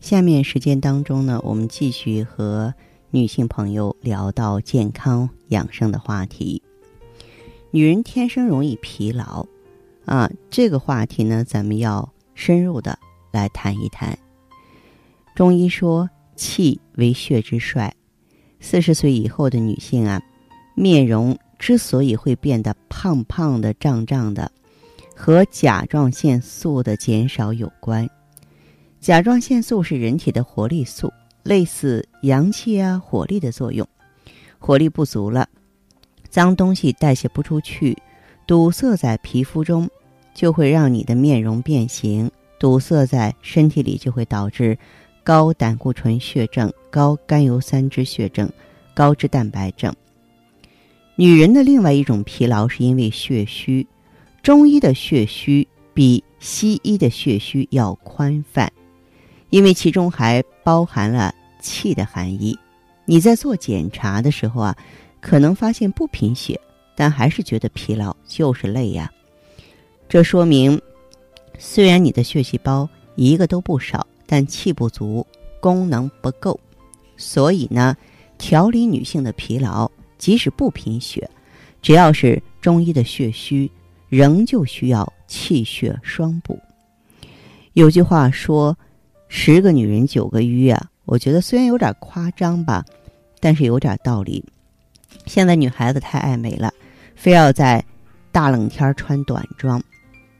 下面时间当中呢，我们继续和女性朋友聊到健康养生的话题。女人天生容易疲劳啊，这个话题呢，咱们要深入的来谈一谈。中医说，气为血之帅，四十岁以后的女性啊，面容之所以会变得胖胖的、胀胀的。和甲状腺素的减少有关。甲状腺素是人体的活力素，类似阳气啊、火力的作用。火力不足了，脏东西代谢不出去，堵塞在皮肤中，就会让你的面容变形。堵塞在身体里，就会导致高胆固醇血症、高甘油三酯血症、高脂蛋白症。女人的另外一种疲劳是因为血虚。中医的血虚比西医的血虚要宽泛，因为其中还包含了气的含义。你在做检查的时候啊，可能发现不贫血，但还是觉得疲劳，就是累呀。这说明，虽然你的血细胞一个都不少，但气不足，功能不够。所以呢，调理女性的疲劳，即使不贫血，只要是中医的血虚。仍旧需要气血双补。有句话说：“十个女人九个瘀啊。”我觉得虽然有点夸张吧，但是有点道理。现在女孩子太爱美了，非要在大冷天穿短装。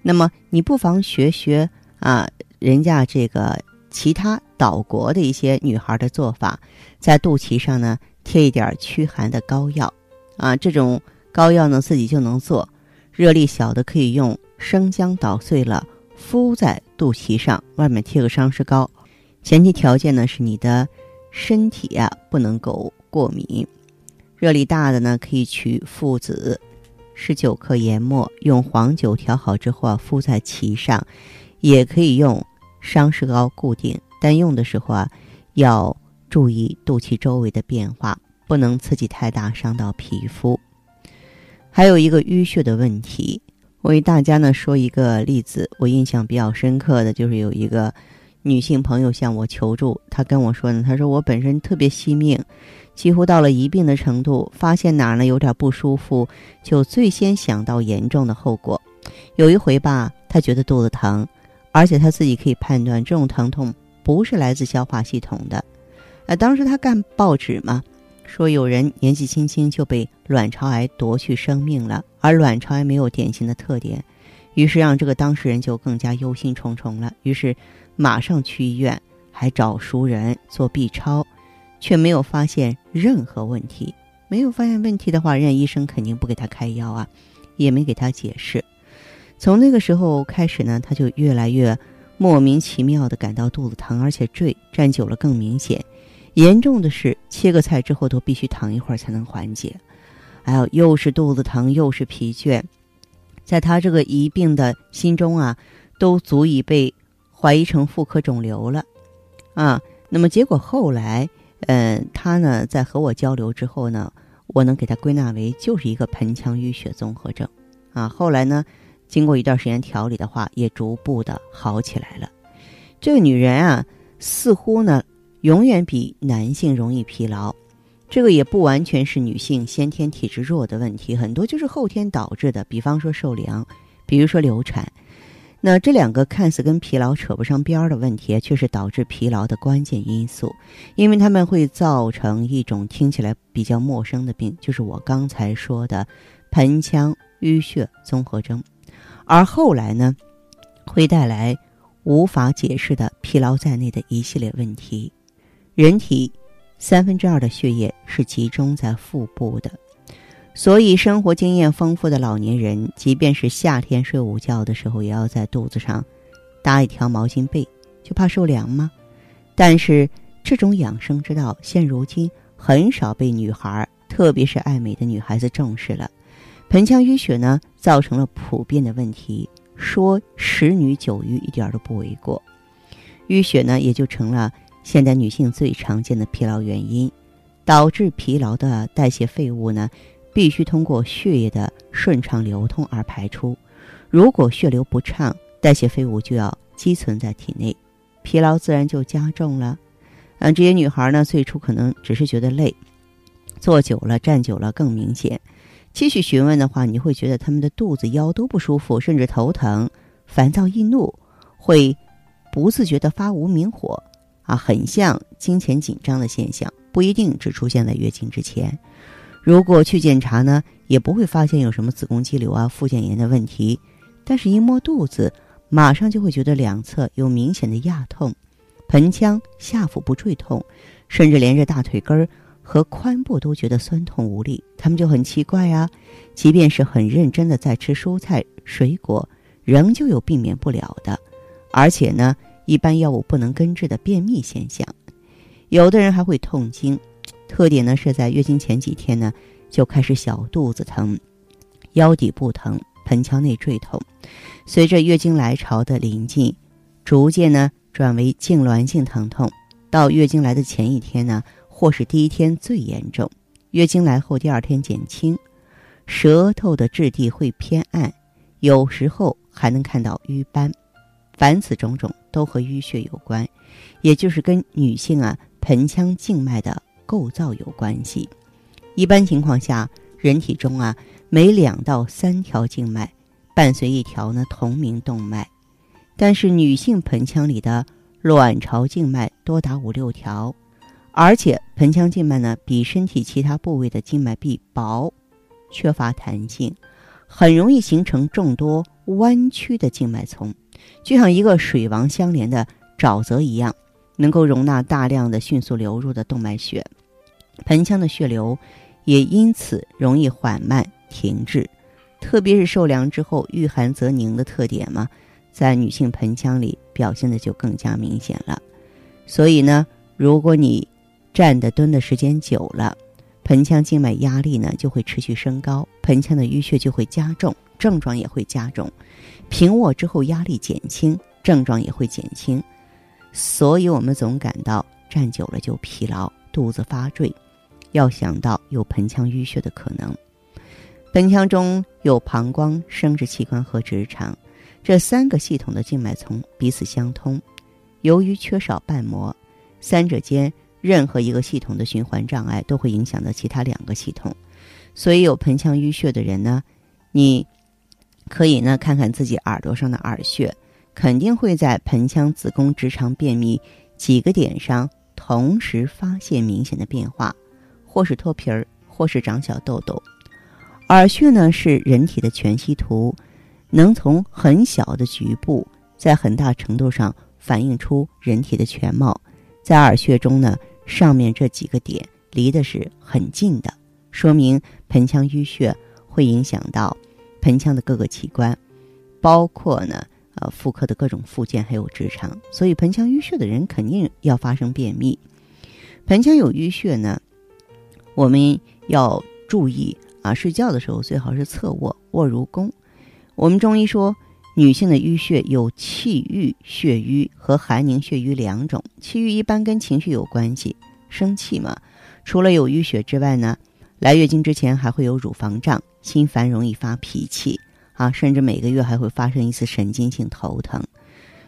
那么你不妨学学啊，人家这个其他岛国的一些女孩的做法，在肚脐上呢贴一点驱寒的膏药啊，这种膏药呢自己就能做。热力小的可以用生姜捣碎了敷在肚脐上，外面贴个伤湿膏。前提条件呢是你的身体呀不能够过敏。热力大的呢可以取附子十九克研末，用黄酒调好之后啊敷在脐上，也可以用伤湿膏固定。但用的时候啊要注意肚脐周围的变化，不能刺激太大，伤到皮肤。还有一个淤血的问题，我给大家呢说一个例子，我印象比较深刻的就是有一个女性朋友向我求助，她跟我说呢，她说我本身特别惜命，几乎到了一病的程度，发现哪儿呢有点不舒服，就最先想到严重的后果。有一回吧，她觉得肚子疼，而且她自己可以判断这种疼痛不是来自消化系统的。呃，当时她干报纸嘛。说有人年纪轻轻就被卵巢癌夺去生命了，而卵巢癌没有典型的特点，于是让这个当事人就更加忧心忡忡了。于是马上去医院，还找熟人做 B 超，却没有发现任何问题。没有发现问题的话，人家医生肯定不给他开药啊，也没给他解释。从那个时候开始呢，他就越来越莫名其妙的感到肚子疼，而且坠站久了更明显。严重的是，切个菜之后都必须躺一会儿才能缓解。还有，又是肚子疼，又是疲倦，在他这个疑病的心中啊，都足以被怀疑成妇科肿瘤了啊。那么结果后来，嗯，他呢在和我交流之后呢，我能给他归纳为就是一个盆腔淤血综合症啊。后来呢，经过一段时间调理的话，也逐步的好起来了。这个女人啊，似乎呢。永远比男性容易疲劳，这个也不完全是女性先天体质弱的问题，很多就是后天导致的。比方说受凉，比如说流产，那这两个看似跟疲劳扯不上边儿的问题，却是导致疲劳的关键因素，因为他们会造成一种听起来比较陌生的病，就是我刚才说的盆腔淤血综合征，而后来呢，会带来无法解释的疲劳在内的一系列问题。人体三分之二的血液是集中在腹部的，所以生活经验丰富的老年人，即便是夏天睡午觉的时候，也要在肚子上搭一条毛巾被，就怕受凉吗？但是这种养生之道现如今很少被女孩，特别是爱美的女孩子重视了。盆腔淤血呢，造成了普遍的问题，说十女九淤一点都不为过。淤血呢，也就成了现代女性最常见的疲劳原因。导致疲劳的代谢废物呢，必须通过血液的顺畅流通而排出。如果血流不畅，代谢废物就要积存在体内，疲劳自然就加重了。嗯，这些女孩呢，最初可能只是觉得累，坐久了、站久了更明显。继续询问的话，你会觉得她们的肚子、腰都不舒服，甚至头疼、烦躁易怒，会不自觉的发无名火，啊，很像经前紧张的现象。不一定只出现在月经之前，如果去检查呢，也不会发现有什么子宫肌瘤啊、附件炎的问题。但是，一摸肚子，马上就会觉得两侧有明显的压痛，盆腔下腹部坠痛，甚至连着大腿根儿和髋部都觉得酸痛无力。他们就很奇怪啊，即便是很认真的在吃蔬菜水果，仍旧有避免不了的，而且呢，一般药物不能根治的便秘现象。有的人还会痛经，特点呢是在月经前几天呢就开始小肚子疼、腰底部疼、盆腔内坠痛，随着月经来潮的临近，逐渐呢转为痉挛性疼痛，到月经来的前一天呢，或是第一天最严重，月经来后第二天减轻，舌头的质地会偏暗，有时候还能看到瘀斑，凡此种种。都和淤血有关，也就是跟女性啊。盆腔静脉的构造有关系。一般情况下，人体中啊，每两到三条静脉伴随一条呢同名动脉。但是女性盆腔里的卵巢静脉多达五六条，而且盆腔静脉呢比身体其他部位的静脉壁薄，缺乏弹性，很容易形成众多弯曲的静脉丛，就像一个水王相连的沼泽一样。能够容纳大量的迅速流入的动脉血，盆腔的血流也因此容易缓慢停滞，特别是受凉之后遇寒则凝的特点嘛，在女性盆腔里表现的就更加明显了。所以呢，如果你站的蹲的时间久了，盆腔静脉压力呢就会持续升高，盆腔的淤血就会加重，症状也会加重。平卧之后压力减轻，症状也会减轻。所以，我们总感到站久了就疲劳、肚子发坠，要想到有盆腔淤血的可能。盆腔中有膀胱、生殖器官和直肠这三个系统的静脉丛彼此相通，由于缺少瓣膜，三者间任何一个系统的循环障碍都会影响到其他两个系统。所以，有盆腔淤血的人呢，你可以呢看看自己耳朵上的耳穴。肯定会在盆腔、子宫、直肠便秘几个点上同时发现明显的变化，或是脱皮儿，或是长小痘痘。耳穴呢是人体的全息图，能从很小的局部，在很大程度上反映出人体的全貌。在耳穴中呢，上面这几个点离的是很近的，说明盆腔淤血会影响到盆腔的各个器官，包括呢。呃，妇科的各种附件还有直肠，所以盆腔淤血的人肯定要发生便秘。盆腔有淤血呢，我们要注意啊，睡觉的时候最好是侧卧，卧如弓。我们中医说，女性的淤血有气郁血瘀和寒凝血瘀两种。气郁一般跟情绪有关系，生气嘛。除了有淤血之外呢，来月经之前还会有乳房胀、心烦、容易发脾气。啊，甚至每个月还会发生一次神经性头疼，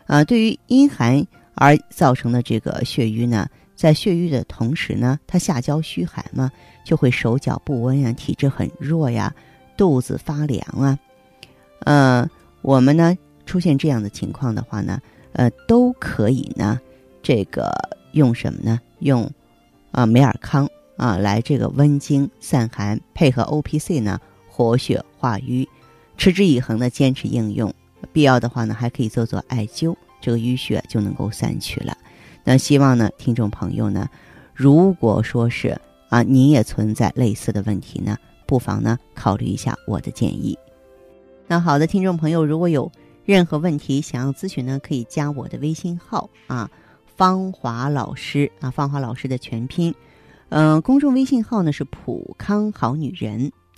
啊，对于阴寒而造成的这个血瘀呢，在血瘀的同时呢，它下焦虚寒嘛，就会手脚不温呀，体质很弱呀，肚子发凉啊，呃，我们呢出现这样的情况的话呢，呃，都可以呢，这个用什么呢？用啊美尔康啊来这个温经散寒，配合 O P C 呢活血化瘀。持之以恒的坚持应用，必要的话呢，还可以做做艾灸，这个淤血就能够散去了。那希望呢，听众朋友呢，如果说是啊，你也存在类似的问题呢，不妨呢考虑一下我的建议。那好的，听众朋友，如果有任何问题想要咨询呢，可以加我的微信号啊。芳华老师啊，芳华老师的全拼。嗯，公众微信号呢是普康好女人。